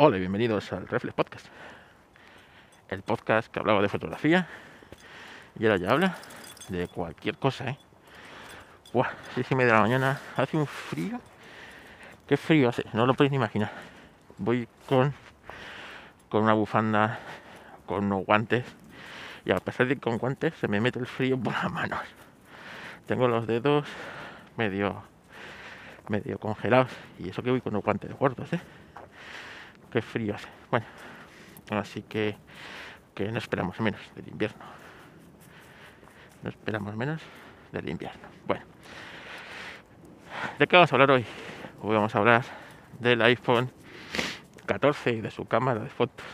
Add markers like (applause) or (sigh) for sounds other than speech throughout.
Hola y bienvenidos al Reflex Podcast. El podcast que hablaba de fotografía y ahora ya habla de cualquier cosa, ¿eh? Buah, seis y media de la mañana, hace un frío. ¿Qué frío hace? No lo podéis ni imaginar. Voy con, con una bufanda, con unos guantes y a pesar de que con guantes se me mete el frío por las manos. Tengo los dedos medio medio congelados y eso que voy con unos guantes gordos, ¿eh? Qué frío hace. Bueno, así que, que no esperamos menos del invierno. No esperamos menos del invierno. Bueno, ¿de qué vamos a hablar hoy? Hoy vamos a hablar del iPhone 14 y de su cámara de fotos.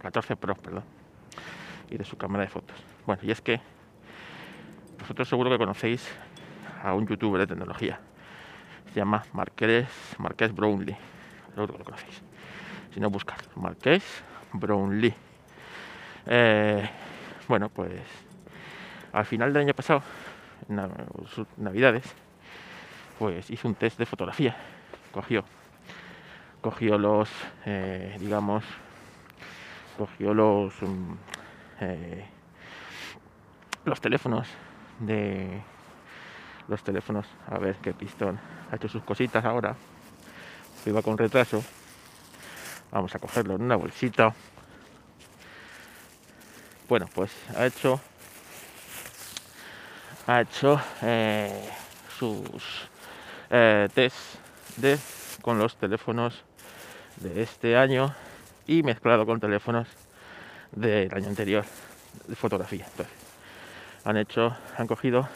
14 Pro, perdón. Y de su cámara de fotos. Bueno, y es que vosotros seguro que conocéis a un youtuber de tecnología. Se llama Marqués, Marqués Brownlee. Seguro que lo conocéis si no buscar Marqués Brownlee. Eh, bueno, pues al final del año pasado, en Navidades, pues hizo un test de fotografía. Cogió, cogió los, eh, digamos, cogió los, mm, eh, los teléfonos de los teléfonos, a ver qué pistón ha hecho sus cositas ahora. Iba con retraso Vamos a cogerlo en una bolsita. Bueno, pues ha hecho ha hecho eh, sus eh, test de con los teléfonos de este año y mezclado con teléfonos del año anterior de fotografía. Entonces, han hecho, han cogido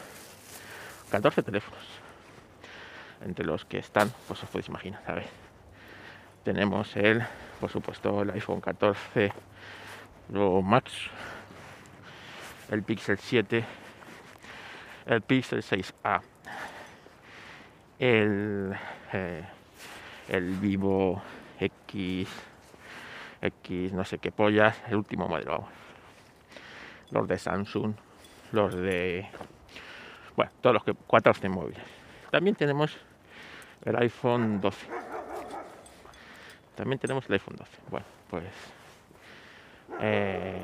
14 teléfonos, entre los que están, pues os podéis imaginar, a ver, tenemos el por supuesto el iPhone 14 Pro Max, el Pixel 7, el Pixel 6A, el, eh, el Vivo X, X no sé qué pollas, el último modelo, vamos. Los de Samsung, los de, bueno, todos los que 14 móviles. También tenemos el iPhone 12 también tenemos el iPhone 12. Bueno, pues, eh,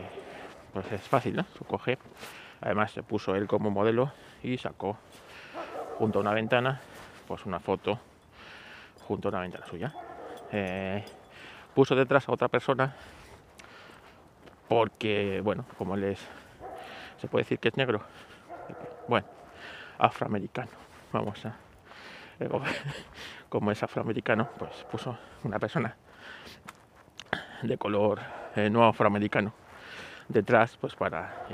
pues es fácil, ¿no? Su coge. Además se puso él como modelo y sacó junto a una ventana, pues una foto junto a una ventana suya. Eh, puso detrás a otra persona porque, bueno, como él es, se puede decir que es negro. Bueno, afroamericano. Vamos a (laughs) como es afroamericano, pues puso una persona de color eh, no afroamericano detrás, pues para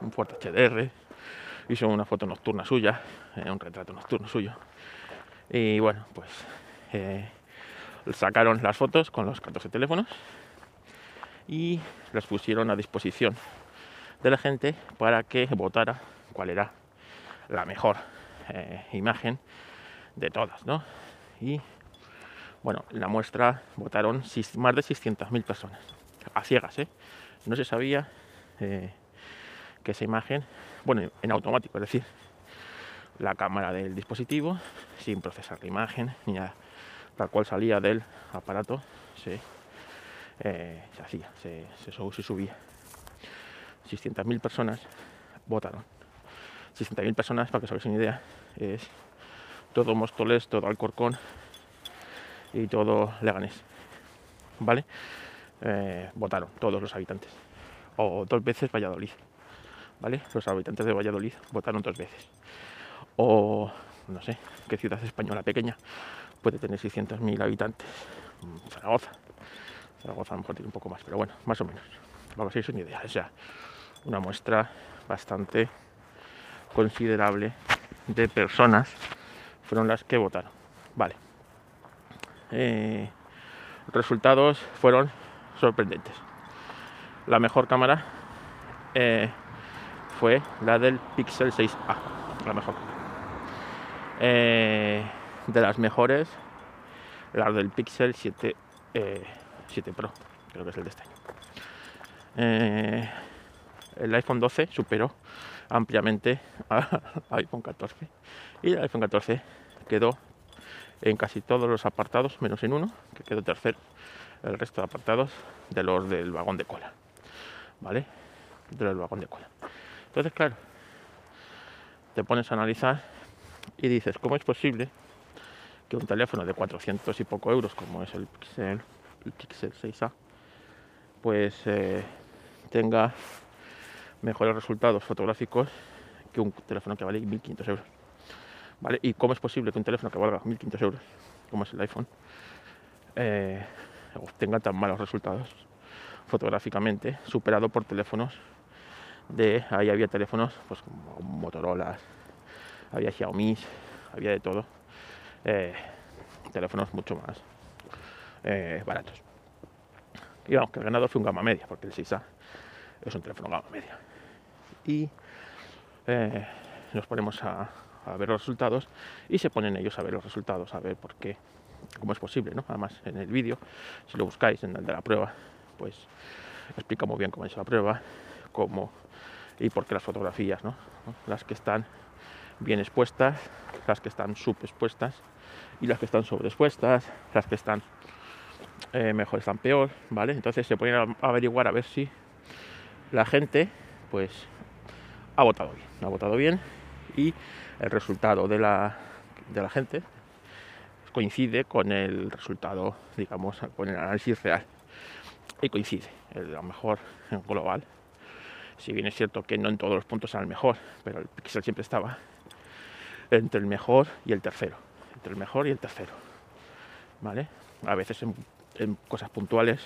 un fuerte HDR. Hizo una foto nocturna suya, eh, un retrato nocturno suyo. Y bueno, pues eh, sacaron las fotos con los 14 teléfonos y las pusieron a disposición de la gente para que votara cuál era la mejor imagen de todas, ¿no? Y bueno, en la muestra votaron más de 600.000 personas, a ciegas, ¿eh? No se sabía eh, que esa imagen, bueno, en automático, es decir, la cámara del dispositivo, sin procesar la imagen, ni nada, tal cual salía del aparato, se, eh, se hacía, se, se, subía. 600.000 personas votaron. 600.000 personas, para que os hagáis una idea, es todo Móstoles, todo Alcorcón y todo Leganés. ¿Vale? Eh, votaron todos los habitantes. O dos veces Valladolid. ¿Vale? Los habitantes de Valladolid votaron dos veces. O no sé, qué ciudad española pequeña puede tener 600.000 habitantes. Mm, Zaragoza. Zaragoza a lo mejor tiene un poco más, pero bueno, más o menos. Vamos a ir una idea. O sea, una muestra bastante considerable de personas fueron las que votaron. Vale. Eh, resultados fueron sorprendentes. La mejor cámara eh, fue la del Pixel 6A, la mejor. Eh, de las mejores, la del Pixel 7, 7 Pro, creo que es el de este año. el iPhone 12 superó ampliamente al (laughs) iPhone 14 y el iPhone 14 quedó en casi todos los apartados, menos en uno, que quedó tercero, el resto de apartados de los del vagón de cola, ¿vale? Del vagón de cola. Entonces, claro, te pones a analizar y dices, ¿cómo es posible que un teléfono de 400 y poco euros, como es el Pixel, el Pixel 6A, pues eh, tenga mejores resultados fotográficos que un teléfono que vale 1.500 euros? ¿Y cómo es posible que un teléfono que valga 1.500 euros, como es el iPhone, eh, obtenga tan malos resultados fotográficamente, superado por teléfonos de ahí había teléfonos pues como Motorola, había Xiaomi, había de todo, eh, teléfonos mucho más eh, baratos. Y vamos, que el ganador fue un gama media, porque el 6A es un teléfono gama media. Y eh, nos ponemos a, a, ver los resultados y se ponen ellos a ver los resultados, a ver por qué, cómo es posible, ¿no? Además, en el vídeo, si lo buscáis en de la prueba, pues explica muy bien cómo es la prueba, cómo y por qué las fotografías, ¿no? Las que están bien expuestas, las que están subexpuestas y las que están sobreexpuestas, las que están eh, mejor están peor, ¿vale? Entonces se pueden averiguar a ver si la gente, pues, ha votado bien, ha votado bien y el resultado de la, de la gente coincide con el resultado, digamos, con el análisis real. Y coincide, a lo mejor en global si bien es cierto que no en todos los puntos era el mejor, pero el Pixel siempre estaba entre el mejor y el tercero. Entre el mejor y el tercero. ¿Vale? A veces en, cosas puntuales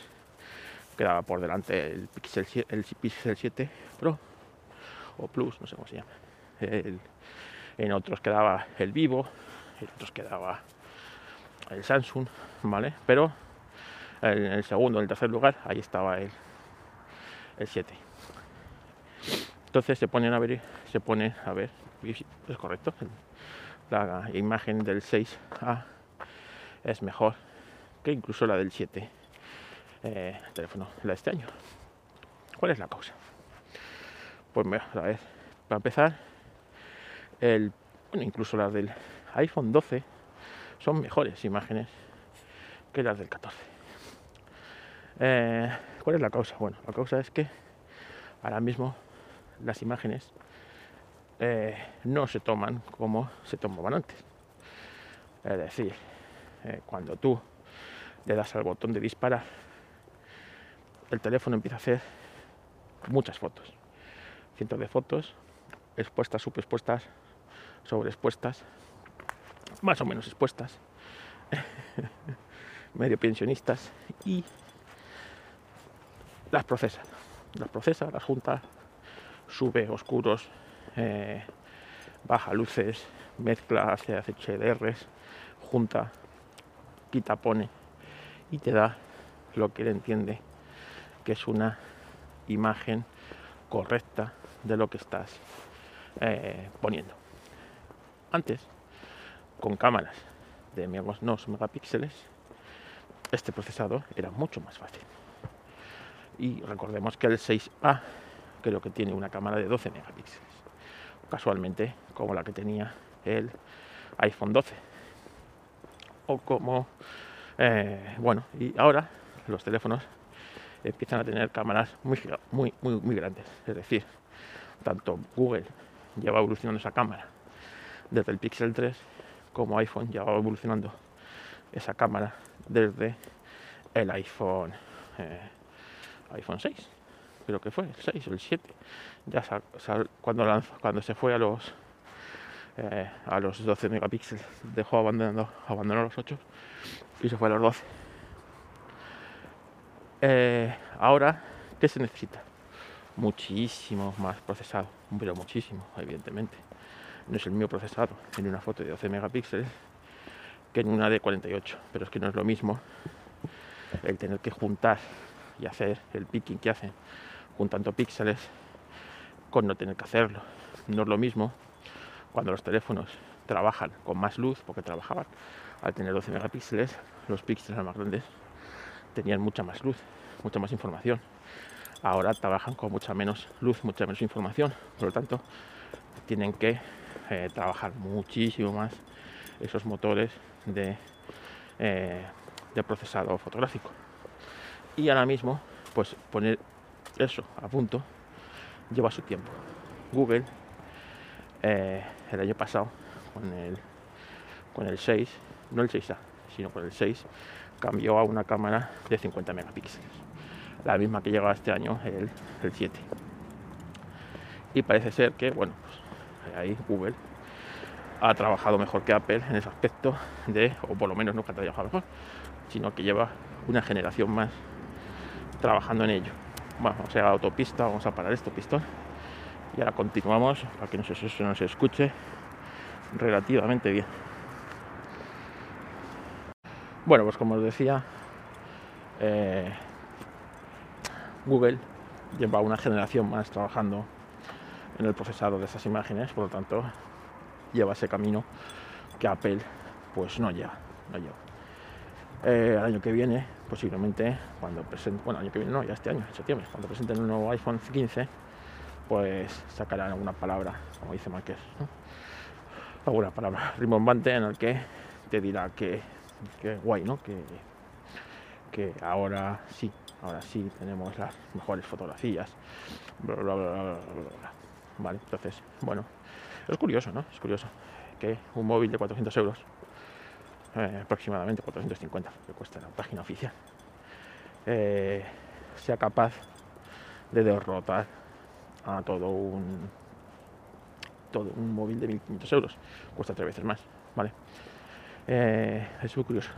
quedaba por delante el Pixel, el Pixel 7 Pro o Plus, no sé cómo se llama. En otros quedaba el Vivo, en otros quedaba el Samsung, ¿vale? Pero en el segundo, en el tercer lugar, ahí estaba el, el 7. Entonces se ponen a ver, se pone a ver, es correcto, la imagen del 6A es mejor que incluso la del 7 eh, teléfono, la de este año. ¿Cuál es la causa? Pues a ver, para empezar, bueno, incluso las del iPhone 12 son mejores imágenes que las del 14. Eh, ¿Cuál es la causa? Bueno, la causa es que ahora mismo las imágenes eh, no se toman como se tomaban antes. Es decir, eh, cuando tú le das al botón de disparar, el teléfono empieza a hacer muchas fotos. Cientos de fotos, expuestas, subexpuestas, sobreexpuestas, más o menos expuestas, (laughs) medio pensionistas y las procesa. Las procesa, las junta, sube oscuros, eh, baja luces, mezcla, hace, HDRs, junta, quita, pone y te da lo que él entiende que es una imagen correcta de lo que estás eh, poniendo. Antes, con cámaras de menos megapíxeles, este procesador era mucho más fácil. Y recordemos que el 6A creo que tiene una cámara de 12 megapíxeles, casualmente como la que tenía el iPhone 12. O como, eh, bueno, y ahora los teléfonos empiezan a tener cámaras muy, muy, muy, muy grandes. Es decir, tanto Google lleva evolucionando esa cámara desde el Pixel 3 como iPhone ya va evolucionando esa cámara desde el iPhone eh, iPhone 6 creo que fue el 6 o el 7 ya cuando lanzó, cuando se fue a los eh, a los 12 megapíxeles dejó abandonando abandonó los 8 y se fue a los 12 eh, ahora qué se necesita muchísimo más procesado pero muchísimo evidentemente no es el mío procesado en una foto de 12 megapíxeles que en una de 48 pero es que no es lo mismo el tener que juntar y hacer el picking que hacen juntando píxeles con no tener que hacerlo. No es lo mismo cuando los teléfonos trabajan con más luz, porque trabajaban al tener 12 megapíxeles, los píxeles más grandes tenían mucha más luz, mucha más información. Ahora trabajan con mucha menos luz, mucha menos información, por lo tanto tienen que eh, trabajar muchísimo más esos motores de, eh, de procesado fotográfico. Y ahora mismo, pues poner eso a punto lleva su tiempo. Google eh, el año pasado con el, con el 6, no el 6A, sino con el 6, cambió a una cámara de 50 megapíxeles. La misma que llega este año, el, el 7. Y parece ser que, bueno, ahí Google ha trabajado mejor que Apple en ese aspecto de, o por lo menos no que ha trabajado mejor, sino que lleva una generación más trabajando en ello. Vamos a ir a autopista, vamos a parar esto, pistón. Y ahora continuamos para que no se, se escuche relativamente bien. Bueno, pues como os decía, eh, Google lleva una generación más trabajando en el procesado de esas imágenes, por lo tanto, lleva ese camino que Apple pues no lleva. No lleva. Eh, el año que viene, posiblemente, cuando presenten, bueno, año que viene no, ya este año, en septiembre, cuando presenten el nuevo iPhone 15, pues sacarán alguna palabra, como dice Marqués, ¿no? alguna palabra rimbombante en el que te dirá que, que guay, ¿no? Que, que ahora sí, ahora sí tenemos las mejores fotografías, bla, bla, bla, bla, bla, bla. Entonces, bueno, es curioso, ¿no? Es curioso que un móvil de 400 euros, eh, aproximadamente 450, que cuesta la página oficial, eh, sea capaz de derrotar a todo un todo un móvil de 1500 euros. Cuesta tres veces más vale Eh, es muy curioso.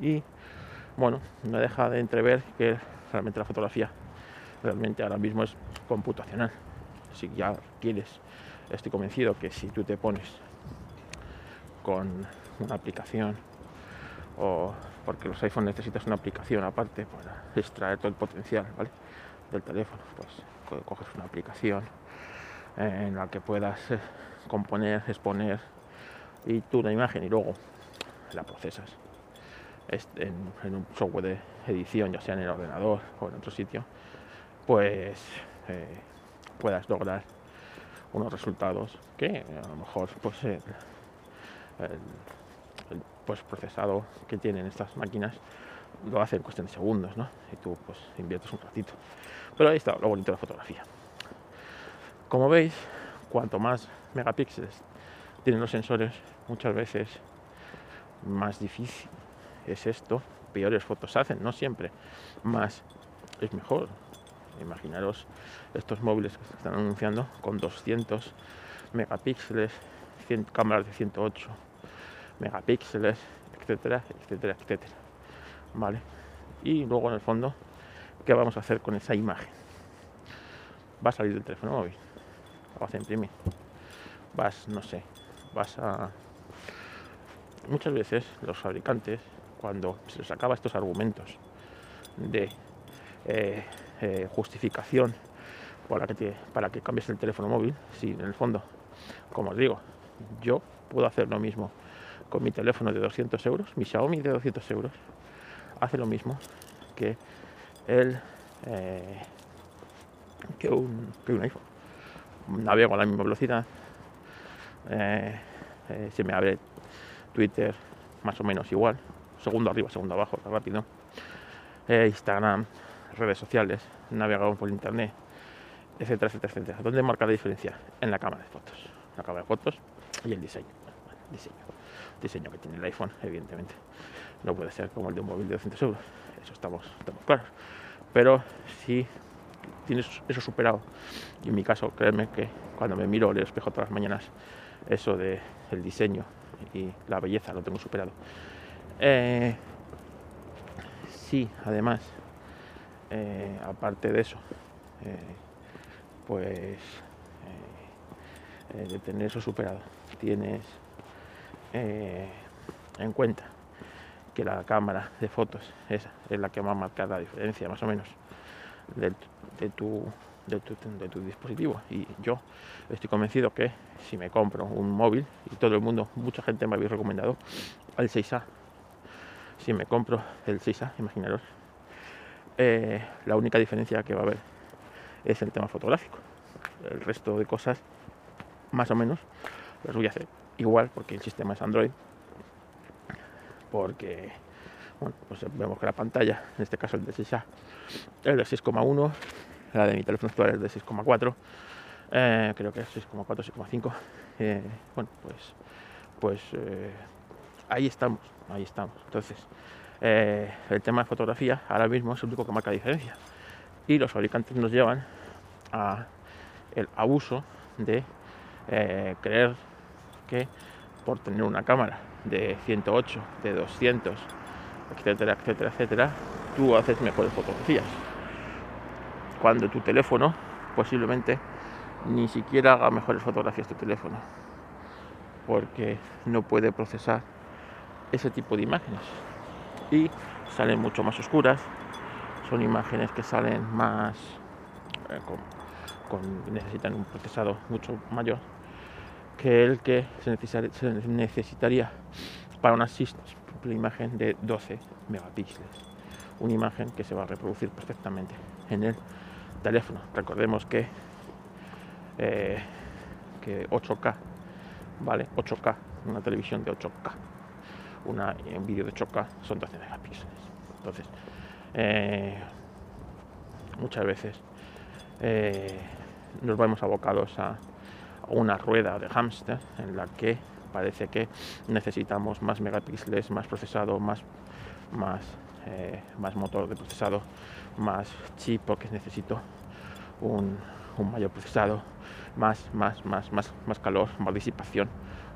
Y bueno no deja de entrever que realmente la fotografía realmente ahora mismo es computacional si ya quieres estoy convencido que si tú te pones con una aplicación o porque los iPhones necesitas una aplicación aparte para extraer todo el potencial del teléfono pues co- coges una aplicación en la que puedas eh, componer, exponer y tú una imagen y luego la procesas. Es- en, en un software de edición, ya sea en el ordenador o en otro sitio, pues eh, puedas lograr unos resultados que a lo mejor pues el, el- pues, procesado que tienen estas máquinas lo hace en cuestión de segundos, ¿no? Y tú pues inviertes un ratito. Pero ahí está lo bonito de la fotografía. Como veis, cuanto más megapíxeles tienen los sensores, muchas veces más difícil es esto, peores fotos hacen, no siempre, más es mejor. Imaginaros estos móviles que se están anunciando con 200 megapíxeles, 100 cámaras de 108 megapíxeles, etcétera, etcétera, etcétera. ¿Vale? Y luego en el fondo, ¿qué vamos a hacer con esa imagen? Va a salir del teléfono móvil, la vas a imprimir, vas, no sé, vas a... Muchas veces los fabricantes, cuando se les acaba estos argumentos de eh, eh, justificación para que, te- para que cambies el teléfono móvil, si en el fondo, como os digo, yo puedo hacer lo mismo con mi teléfono de 200 euros, mi Xiaomi de 200 euros, hace lo mismo que el eh, que, un, que un iPhone. Navego a la misma velocidad, eh, se me abre Twitter más o menos igual, segundo arriba, segundo abajo, rápido. Instagram, redes sociales, navegador por internet, etcétera, etcétera, etcétera. ¿Dónde marca la diferencia? En la cámara de fotos. La cámara de fotos y el diseño. Diseño. Diseño que tiene el iPhone, evidentemente. No puede ser como el de un móvil de 200 euros. Eso estamos, estamos claros. Pero si tienes eso superado, y en mi caso, créeme que cuando me miro al espejo todas las mañanas, eso de el diseño y la belleza lo tengo superado. Eh, sí, además, eh, aparte de eso, eh, pues eh, de tener eso superado, tienes en cuenta que la cámara de fotos esa es la que va a marcar la diferencia más o menos de, tu, de, tu, de tu dispositivo. Y yo estoy convencido que si me compro un móvil y todo el mundo, mucha gente me habéis recomendado el 6A si me compro el 6A, imaginaros eh, la única diferencia que va a haber es el tema fotográfico el resto de cosas más o menos las voy a hacer igual porque el sistema es Android porque pues vemos que la pantalla, en este caso el de 6A, es de 6,1, la de mi teléfono actual es de 6,4, eh, creo que es 6,4, 6,5. Eh, bueno, pues, pues ahí estamos, ahí estamos. Entonces, el tema de fotografía ahora mismo es el único que marca diferencia. Y los fabricantes nos llevan a el abuso de creer que por tener una cámara de 108, de 200, etcétera, etcétera, etcétera, tú haces mejores fotografías. Cuando tu teléfono posiblemente ni siquiera haga mejores fotografías tu teléfono, porque no puede procesar ese tipo de imágenes y salen mucho más oscuras, son imágenes que salen más eh, necesitan un procesado mucho mayor que el que se, necesitaría para una simple imagen de 12 megapíxeles. Una imagen que se va a reproducir perfectamente en el teléfono. Recordemos que, eh, que 8K, ¿vale? 8K, una televisión de 8K, una, un vídeo de 8K son 12 megapíxeles. Entonces, eh, muchas veces eh, nos vamos abocados a una rueda de hámster en la que parece que necesitamos más megapíxeles, más procesado, más, más, eh, más motor de procesado, más chip porque necesito un, mayor procesado, más, más, más, más, más calor, más disipación,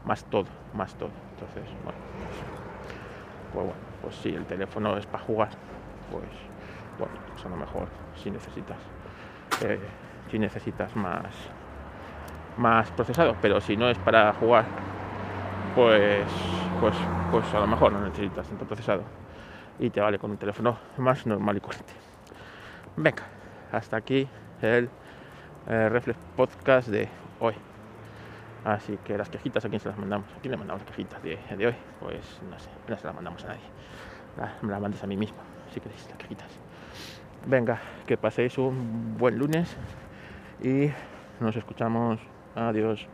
más todo, más todo. Entonces, bueno, pues, bueno, pues si el teléfono es para jugar, pues bueno, pues a lo mejor si necesitas, eh, si necesitas más más procesado, pero si no es para jugar, pues, pues, pues a lo mejor no necesitas tanto procesado y te vale con un teléfono más normal y corriente. Venga, hasta aquí el, Reflex Podcast de hoy. Así que las quejitas, ¿a quién se las mandamos? ¿A quién le mandamos las quejitas de, de hoy? Pues no sé, no se las mandamos a nadie. me las mandes a mí mismo, si queréis, las quejitas. Venga, que paséis un buen lunes y nos escuchamos Adiós.